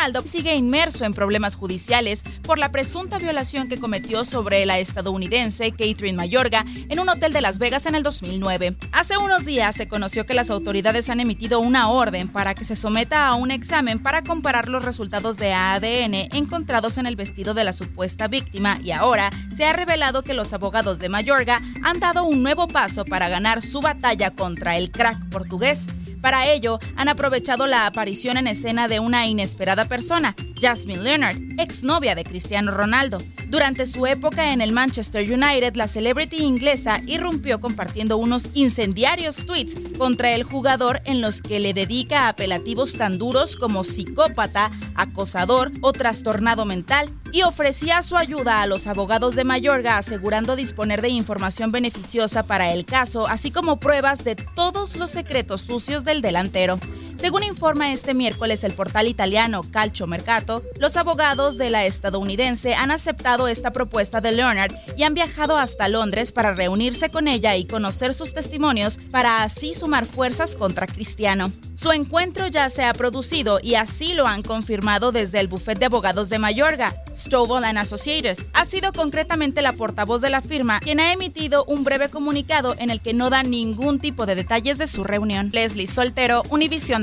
Ronaldo sigue inmerso en problemas judiciales por la presunta violación que cometió sobre la estadounidense Catherine Mayorga en un hotel de Las Vegas en el 2009. Hace unos días se conoció que las autoridades han emitido una orden para que se someta a un examen para comparar los resultados de ADN encontrados en el vestido de la supuesta víctima y ahora se ha revelado que los abogados de Mayorga han dado un nuevo paso para ganar su batalla contra el crack portugués. Para ello, han aprovechado la aparición en escena de una inesperada persona, Jasmine Leonard, exnovia de Cristiano Ronaldo. Durante su época en el Manchester United, la celebrity inglesa irrumpió compartiendo unos incendiarios tweets contra el jugador en los que le dedica apelativos tan duros como psicópata, acosador o trastornado mental y ofrecía su ayuda a los abogados de Mayorga asegurando disponer de información beneficiosa para el caso, así como pruebas de todos los secretos sucios del delantero. Según informa este miércoles el portal italiano Calcio Mercato, los abogados de la estadounidense han aceptado esta propuesta de Leonard y han viajado hasta Londres para reunirse con ella y conocer sus testimonios para así sumar fuerzas contra Cristiano. Su encuentro ya se ha producido y así lo han confirmado desde el bufete de abogados de Mayorga, Stovall and Associates. Ha sido concretamente la portavoz de la firma quien ha emitido un breve comunicado en el que no da ningún tipo de detalles de su reunión. Leslie Soltero, Univisión